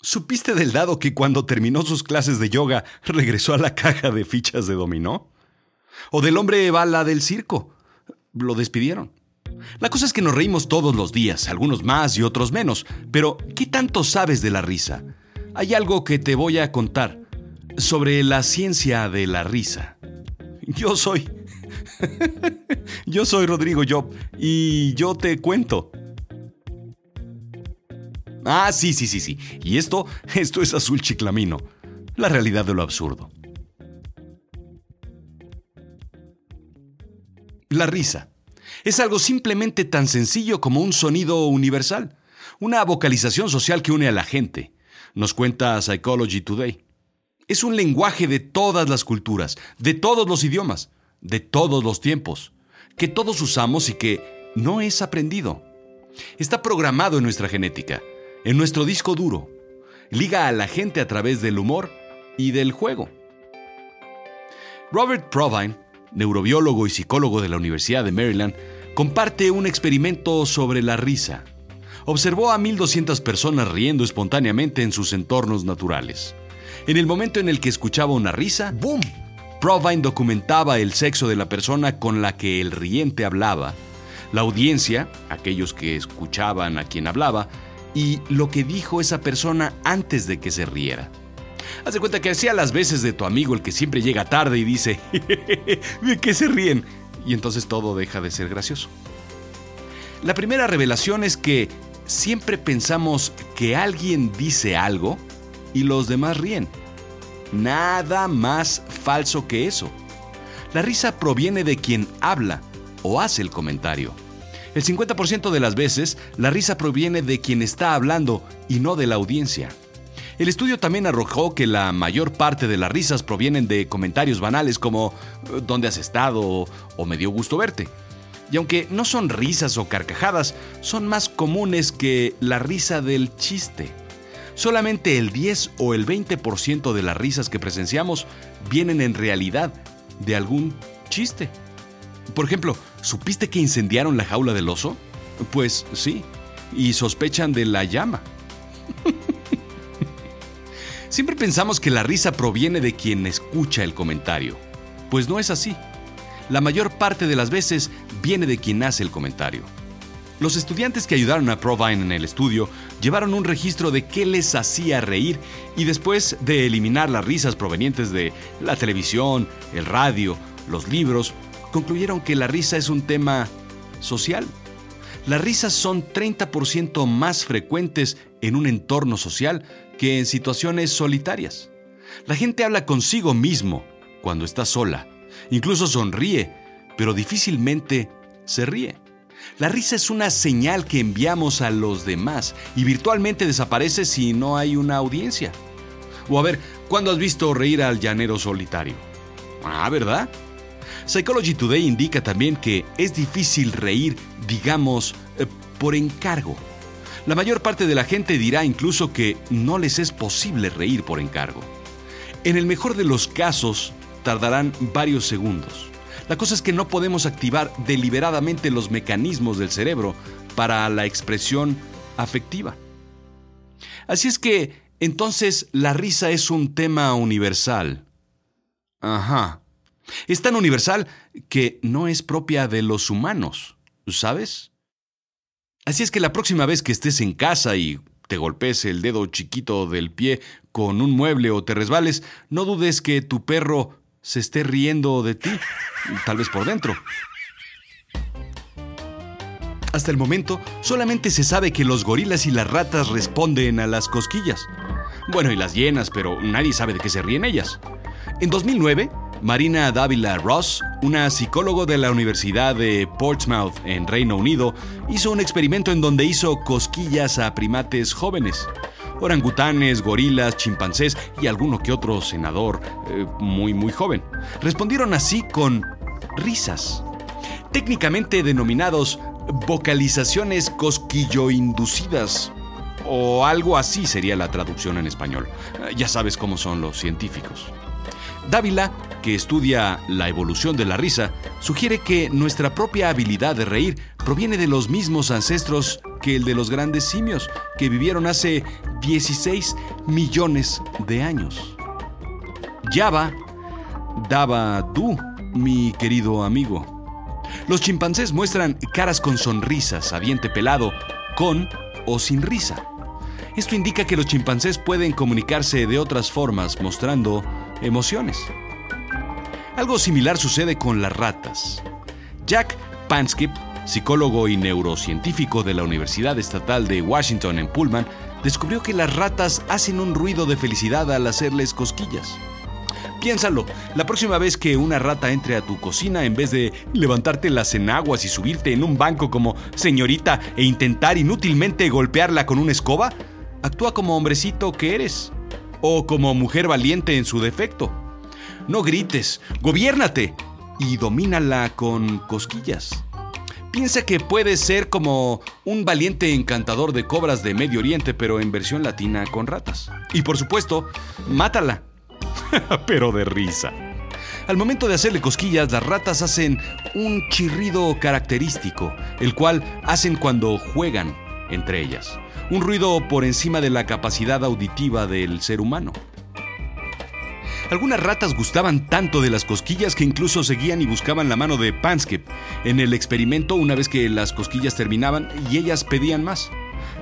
¿Supiste del dado que cuando terminó sus clases de yoga regresó a la caja de fichas de dominó? ¿O del hombre bala del circo? Lo despidieron. La cosa es que nos reímos todos los días, algunos más y otros menos, pero ¿qué tanto sabes de la risa? Hay algo que te voy a contar sobre la ciencia de la risa. Yo soy... yo soy Rodrigo Job y yo te cuento. Ah, sí, sí, sí, sí. Y esto, esto es azul chiclamino. La realidad de lo absurdo. La risa. Es algo simplemente tan sencillo como un sonido universal, una vocalización social que une a la gente, nos cuenta Psychology Today. Es un lenguaje de todas las culturas, de todos los idiomas, de todos los tiempos, que todos usamos y que no es aprendido. Está programado en nuestra genética, en nuestro disco duro. Liga a la gente a través del humor y del juego. Robert Provine, neurobiólogo y psicólogo de la Universidad de Maryland, comparte un experimento sobre la risa. Observó a 1.200 personas riendo espontáneamente en sus entornos naturales. En el momento en el que escuchaba una risa, ¡boom! Provine documentaba el sexo de la persona con la que el riente hablaba, la audiencia, aquellos que escuchaban a quien hablaba, y lo que dijo esa persona antes de que se riera. Haz de cuenta que hacía las veces de tu amigo el que siempre llega tarde y dice, ¿de qué se ríen? y entonces todo deja de ser gracioso. La primera revelación es que siempre pensamos que alguien dice algo y los demás ríen. Nada más falso que eso. La risa proviene de quien habla o hace el comentario. El 50% de las veces, la risa proviene de quien está hablando y no de la audiencia. El estudio también arrojó que la mayor parte de las risas provienen de comentarios banales como ¿dónde has estado? o me dio gusto verte. Y aunque no son risas o carcajadas, son más comunes que la risa del chiste. Solamente el 10 o el 20% de las risas que presenciamos vienen en realidad de algún chiste. Por ejemplo, ¿supiste que incendiaron la jaula del oso? Pues sí, y sospechan de la llama. Siempre pensamos que la risa proviene de quien escucha el comentario. Pues no es así. La mayor parte de las veces viene de quien hace el comentario. Los estudiantes que ayudaron a Provine en el estudio llevaron un registro de qué les hacía reír y después de eliminar las risas provenientes de la televisión, el radio, los libros, concluyeron que la risa es un tema social. Las risas son 30% más frecuentes en un entorno social que en situaciones solitarias. La gente habla consigo mismo cuando está sola. Incluso sonríe, pero difícilmente se ríe. La risa es una señal que enviamos a los demás y virtualmente desaparece si no hay una audiencia. O a ver, ¿cuándo has visto reír al llanero solitario? Ah, ¿verdad? Psychology Today indica también que es difícil reír, digamos, eh, por encargo. La mayor parte de la gente dirá incluso que no les es posible reír por encargo. En el mejor de los casos, tardarán varios segundos. La cosa es que no podemos activar deliberadamente los mecanismos del cerebro para la expresión afectiva. Así es que, entonces, la risa es un tema universal. Ajá. Es tan universal que no es propia de los humanos, ¿sabes? Así es que la próxima vez que estés en casa y te golpes el dedo chiquito del pie con un mueble o te resbales, no dudes que tu perro se esté riendo de ti, tal vez por dentro. Hasta el momento, solamente se sabe que los gorilas y las ratas responden a las cosquillas. Bueno, y las hienas, pero nadie sabe de qué se ríen ellas. En 2009, Marina Dávila Ross, una psicóloga de la Universidad de Portsmouth en Reino Unido, hizo un experimento en donde hizo cosquillas a primates jóvenes. Orangutanes, gorilas, chimpancés y alguno que otro senador eh, muy muy joven. Respondieron así con risas, técnicamente denominados vocalizaciones cosquillo-inducidas, o algo así sería la traducción en español. Ya sabes cómo son los científicos. Dávila que estudia la evolución de la risa, sugiere que nuestra propia habilidad de reír proviene de los mismos ancestros que el de los grandes simios, que vivieron hace 16 millones de años. Yaba daba du, mi querido amigo. Los chimpancés muestran caras con sonrisas a diente pelado, con o sin risa. Esto indica que los chimpancés pueden comunicarse de otras formas mostrando emociones. Algo similar sucede con las ratas. Jack Panskip, psicólogo y neurocientífico de la Universidad Estatal de Washington en Pullman, descubrió que las ratas hacen un ruido de felicidad al hacerles cosquillas. Piénsalo, la próxima vez que una rata entre a tu cocina, en vez de levantarte las enaguas y subirte en un banco como señorita e intentar inútilmente golpearla con una escoba, actúa como hombrecito que eres, o como mujer valiente en su defecto. No grites, gobiérnate y domínala con cosquillas. Piensa que puedes ser como un valiente encantador de cobras de Medio Oriente, pero en versión latina con ratas. Y por supuesto, mátala pero de risa. Al momento de hacerle cosquillas, las ratas hacen un chirrido característico, el cual hacen cuando juegan entre ellas. Un ruido por encima de la capacidad auditiva del ser humano. Algunas ratas gustaban tanto de las cosquillas que incluso seguían y buscaban la mano de Panskip en el experimento una vez que las cosquillas terminaban y ellas pedían más.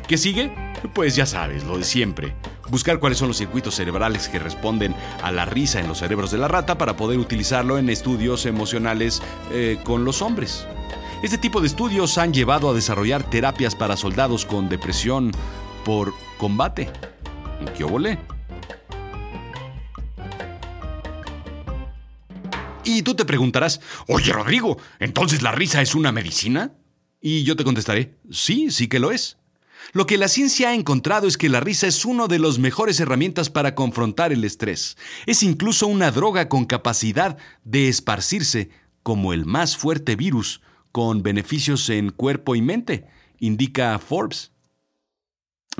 ¿Qué sigue? Pues ya sabes, lo de siempre buscar cuáles son los circuitos cerebrales que responden a la risa en los cerebros de la rata para poder utilizarlo en estudios emocionales eh, con los hombres. Este tipo de estudios han llevado a desarrollar terapias para soldados con depresión por combate. ¿Qué volé? Y tú te preguntarás, oye Rodrigo, ¿entonces la risa es una medicina? Y yo te contestaré, sí, sí que lo es. Lo que la ciencia ha encontrado es que la risa es una de las mejores herramientas para confrontar el estrés. Es incluso una droga con capacidad de esparcirse como el más fuerte virus, con beneficios en cuerpo y mente, indica Forbes.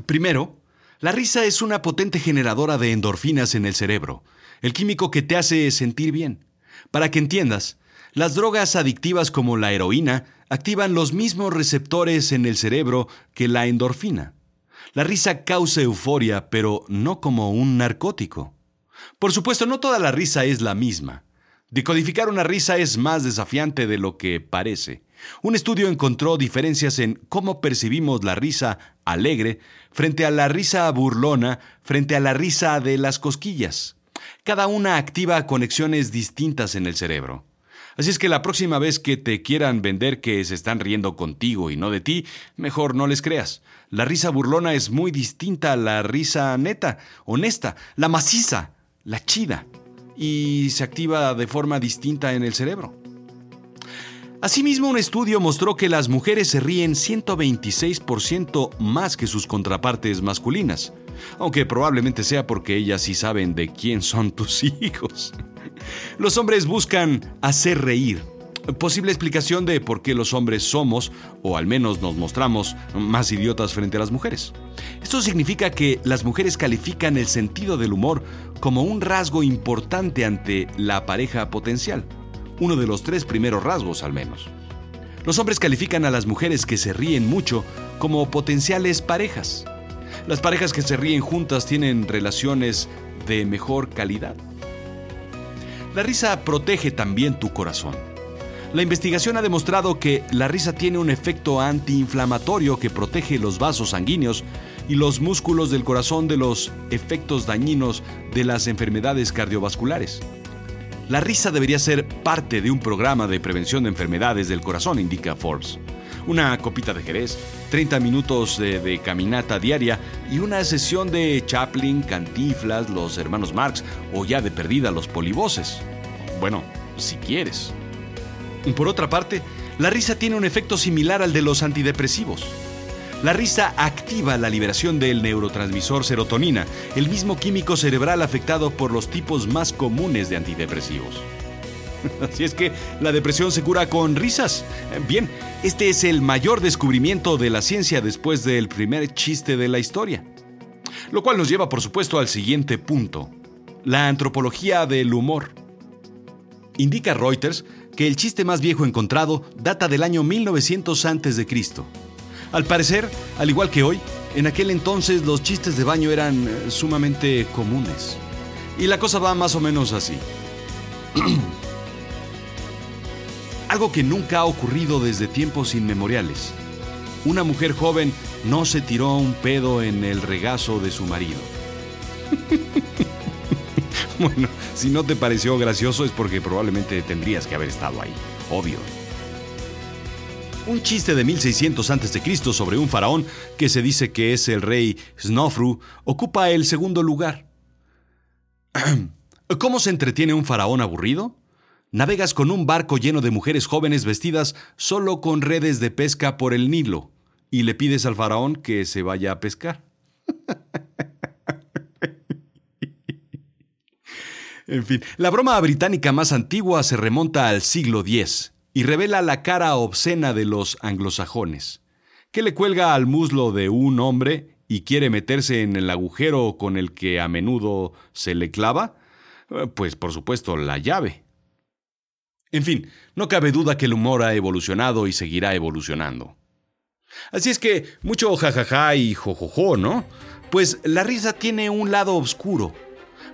Primero, la risa es una potente generadora de endorfinas en el cerebro, el químico que te hace sentir bien. Para que entiendas, las drogas adictivas como la heroína activan los mismos receptores en el cerebro que la endorfina. La risa causa euforia, pero no como un narcótico. Por supuesto, no toda la risa es la misma. Decodificar una risa es más desafiante de lo que parece. Un estudio encontró diferencias en cómo percibimos la risa alegre frente a la risa burlona, frente a la risa de las cosquillas. Cada una activa conexiones distintas en el cerebro. Así es que la próxima vez que te quieran vender que se están riendo contigo y no de ti, mejor no les creas. La risa burlona es muy distinta a la risa neta, honesta, la maciza, la chida, y se activa de forma distinta en el cerebro. Asimismo, un estudio mostró que las mujeres se ríen 126% más que sus contrapartes masculinas, aunque probablemente sea porque ellas sí saben de quién son tus hijos. Los hombres buscan hacer reír. Posible explicación de por qué los hombres somos, o al menos nos mostramos, más idiotas frente a las mujeres. Esto significa que las mujeres califican el sentido del humor como un rasgo importante ante la pareja potencial. Uno de los tres primeros rasgos al menos. Los hombres califican a las mujeres que se ríen mucho como potenciales parejas. Las parejas que se ríen juntas tienen relaciones de mejor calidad. La risa protege también tu corazón. La investigación ha demostrado que la risa tiene un efecto antiinflamatorio que protege los vasos sanguíneos y los músculos del corazón de los efectos dañinos de las enfermedades cardiovasculares. La risa debería ser parte de un programa de prevención de enfermedades del corazón, indica Forbes una copita de Jerez, 30 minutos de, caminata diaria y una sesión de Chaplin, Cantiflas, los hermanos Marx o ya de perdida los polivoces. Bueno, si quieres. Por otra parte, la risa tiene un efecto similar al de los antidepresivos. La risa activa la liberación del neurotransmisor serotonina, el mismo químico cerebral afectado por los tipos más comunes de antidepresivos. Así es que la depresión se cura con risas. Bien, este es el mayor descubrimiento de la ciencia después del primer chiste de la historia. Lo cual nos lleva, por supuesto, al siguiente punto. La antropología del humor. Indica Reuters que el chiste más viejo encontrado data del año 1900 a.C. Al parecer, al igual que hoy, En aquel entonces los chistes de baño eran eh, sumamente comunes. Y la cosa va más o menos así. Algo que nunca ha ocurrido desde tiempos inmemoriales. Una mujer joven no se tiró un pedo en el regazo de su marido. bueno, si no te pareció gracioso es porque probablemente tendrías que haber estado ahí, obvio. Un chiste de 1600 a.C. sobre un faraón que se dice que es el rey Snofru ocupa el segundo lugar. ¿Cómo se entretiene un faraón aburrido? Navegas con un barco lleno de mujeres jóvenes vestidas solo con redes de pesca por el Nilo y le pides al faraón que se vaya a pescar. en fin, la broma británica más antigua se remonta al siglo X y revela la cara obscena de los anglosajones, que le cuelga al muslo de un hombre y quiere meterse en el agujero con el que a menudo se le clava, eh, pues por supuesto la llave. En fin, no cabe duda que el humor ha evolucionado y seguirá evolucionando. Así es que mucho jajaja y jojojo, ¿no? Pues la risa tiene un lado oscuro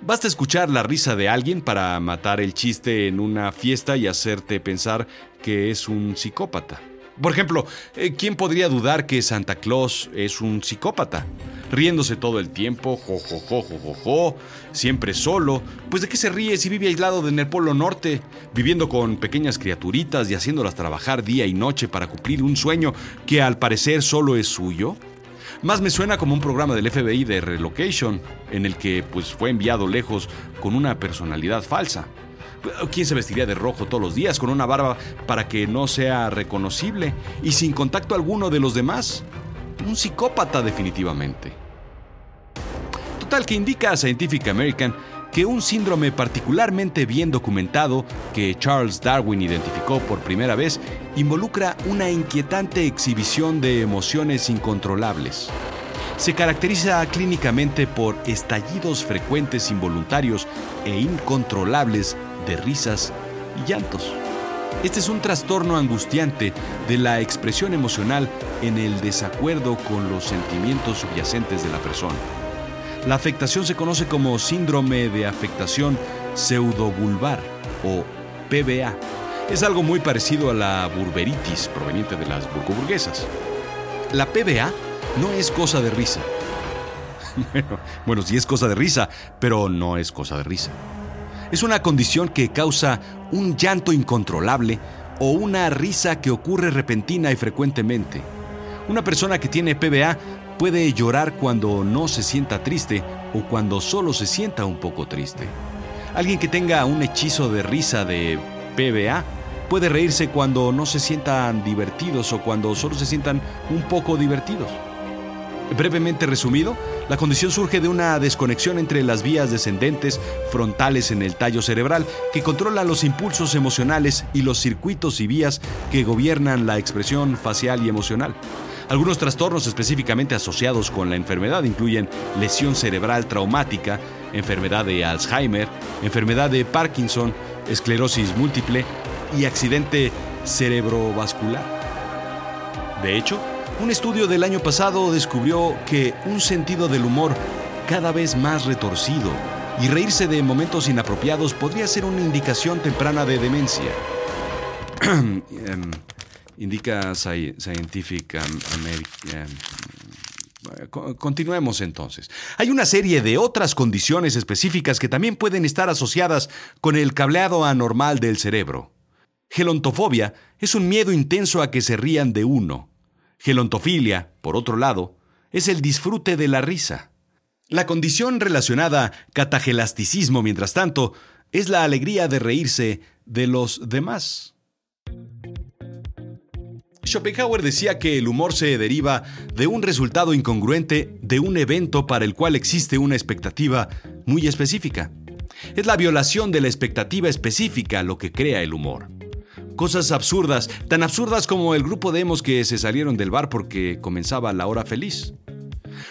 Basta escuchar la risa de alguien para matar el chiste en una fiesta y hacerte pensar que es un psicópata. Por ejemplo, eh, ¿quién podría dudar que Santa Claus es un psicópata? Riéndose todo el tiempo, jo, jo, jo, jo, jo, jo, siempre solo. Pues de qué se ríe si vive aislado en el Polo Norte, viviendo con pequeñas criaturitas y haciéndolas trabajar día y noche para cumplir un sueño que al parecer solo es suyo? Más me suena como un programa del FBI de relocation, en el que pues fue enviado lejos con una personalidad falsa. ¿Quién se vestiría de rojo todos los días con una barba para que no sea reconocible y sin contacto alguno de los demás? Un psicópata definitivamente. Total que indica a Scientific American que un síndrome particularmente bien documentado que Charles Darwin identificó por primera vez involucra una inquietante exhibición de emociones incontrolables. Se caracteriza clínicamente por estallidos frecuentes involuntarios e incontrolables de risas y llantos. Este es un trastorno angustiante de la expresión emocional en el desacuerdo con los sentimientos subyacentes de la persona. La afectación se conoce como síndrome de afectación pseudobulbar o PBA. Es algo muy parecido a la burberitis proveniente de las burgoburguesas. La PBA no es cosa de risa. bueno, bueno, sí es cosa de risa, pero no es cosa de risa. Es una condición que causa un llanto incontrolable o una risa que ocurre repentina y frecuentemente. Una persona que tiene PBA Puede llorar cuando no se sienta triste o cuando solo se sienta un poco triste. Alguien que tenga un hechizo de risa de PBA puede reírse cuando no se sientan divertidos o cuando solo se sientan un poco divertidos. Brevemente resumido, la condición surge de una desconexión entre las vías descendentes frontales en el tallo cerebral que controla los impulsos emocionales y los circuitos y vías que gobiernan la expresión facial y emocional. Algunos trastornos específicamente asociados con la enfermedad incluyen lesión cerebral traumática, enfermedad de Alzheimer, enfermedad de Parkinson, esclerosis múltiple y accidente cerebrovascular. De hecho, un estudio del año pasado descubrió que un sentido del humor cada vez más retorcido y reírse de momentos inapropiados podría ser una indicación temprana de demencia. Em, indica Scientific American. Continuemos entonces. Hay una serie de otras condiciones específicas que también pueden estar asociadas con el cableado anormal del cerebro. Gelontofobia es un miedo intenso a que se rían de uno. Gelontofilia, por otro lado, es el disfrute de la risa. La condición relacionada catagelasticismo, mientras tanto, es la alegría de reírse de los demás. Schopenhauer decía que el humor se deriva de un resultado incongruente de un evento para el cual existe una expectativa muy específica. Es la violación de la expectativa específica lo que crea el humor. Cosas absurdas, tan absurdas como el grupo de emos que se salieron del bar porque comenzaba la hora feliz.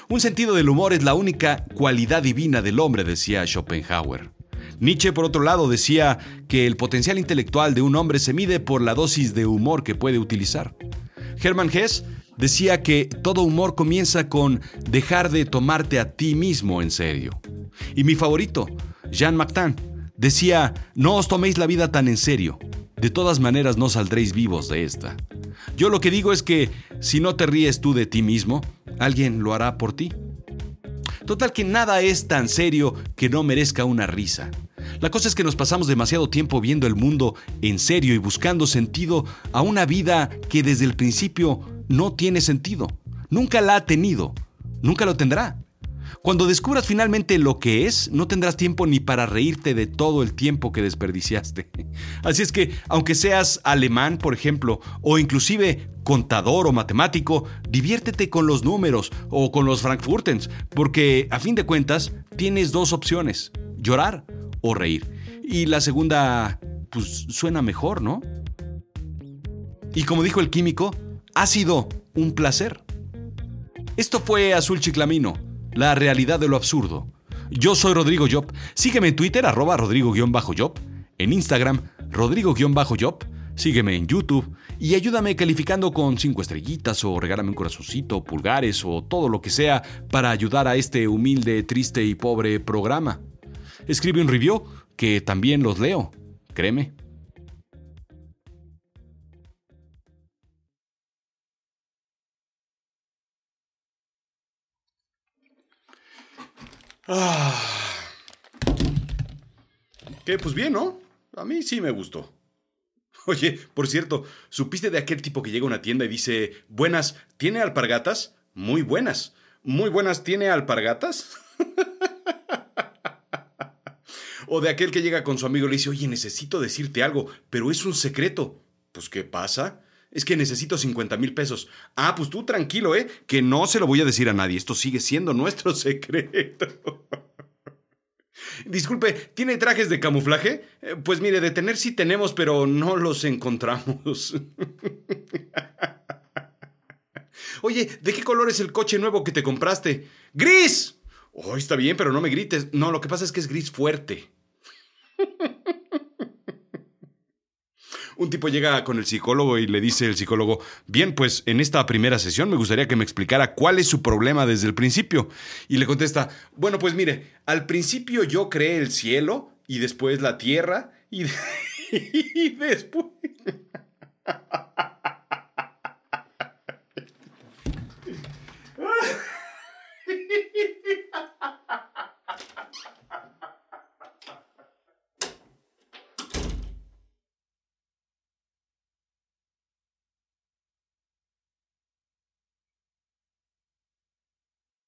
Un sentido del humor es la única cualidad divina del hombre, decía Schopenhauer. Nietzsche, por otro lado, decía que el potencial intelectual de un hombre se mide por la dosis de humor que puede utilizar. Hermann Hesse decía que todo humor comienza con dejar de tomarte a ti mismo en serio. Y mi favorito, Jean MacTan, decía, no os toméis la vida tan en serio. De todas maneras no saldréis vivos de esta. Yo lo que digo es que si no te ríes tú de ti mismo, alguien lo hará por ti. Total que nada es tan serio que no merezca una risa. La cosa es que nos pasamos demasiado tiempo viendo el mundo en serio y buscando sentido a una vida que desde el principio no tiene sentido. Nunca la ha tenido. Nunca lo tendrá. Cuando descubras finalmente lo que es, no tendrás tiempo ni para reírte de todo el tiempo que desperdiciaste. Así es que, aunque seas alemán, por ejemplo, o inclusive contador o matemático, diviértete con los números o con los frankfurtens, porque a fin de cuentas tienes dos opciones, llorar o reír. Y la segunda, pues suena mejor, ¿no? Y como dijo el químico, ha sido un placer. Esto fue Azul Chiclamino, la realidad de lo absurdo. Yo soy Rodrigo Job. Sígueme en Twitter, arroba Rodrigo-Job. En Instagram, Rodrigo-Job. Sígueme en YouTube y ayúdame calificando con cinco estrellitas o regálame un corazoncito, pulgares o todo lo que sea para ayudar a este humilde, triste y pobre programa escribe un review que también los leo, créeme. Ah. ¿Qué? Pues bien, ¿no? A mí sí me gustó. Oye, por cierto, ¿supiste de aquel tipo que llega a una tienda y dice, buenas, ¿tiene alpargatas? Muy buenas. Muy buenas, ¿tiene alpargatas? O de aquel que llega con su amigo y le dice, oye, necesito decirte algo, pero es un secreto. Pues, ¿qué pasa? Es que necesito 50 mil pesos. Ah, pues tú tranquilo, ¿eh? Que no se lo voy a decir a nadie. Esto sigue siendo nuestro secreto. Disculpe, ¿tiene trajes de camuflaje? Eh, pues mire, de tener sí tenemos, pero no los encontramos. Oye, ¿de qué color es el coche nuevo que te compraste? ¡Gris! Oh, está bien, pero no me grites. No, lo que pasa es que es gris fuerte. Un tipo llega con el psicólogo y le dice el psicólogo, bien, pues en esta primera sesión me gustaría que me explicara cuál es su problema desde el principio. Y le contesta, bueno, pues mire, al principio yo creé el cielo y después la tierra y, y después...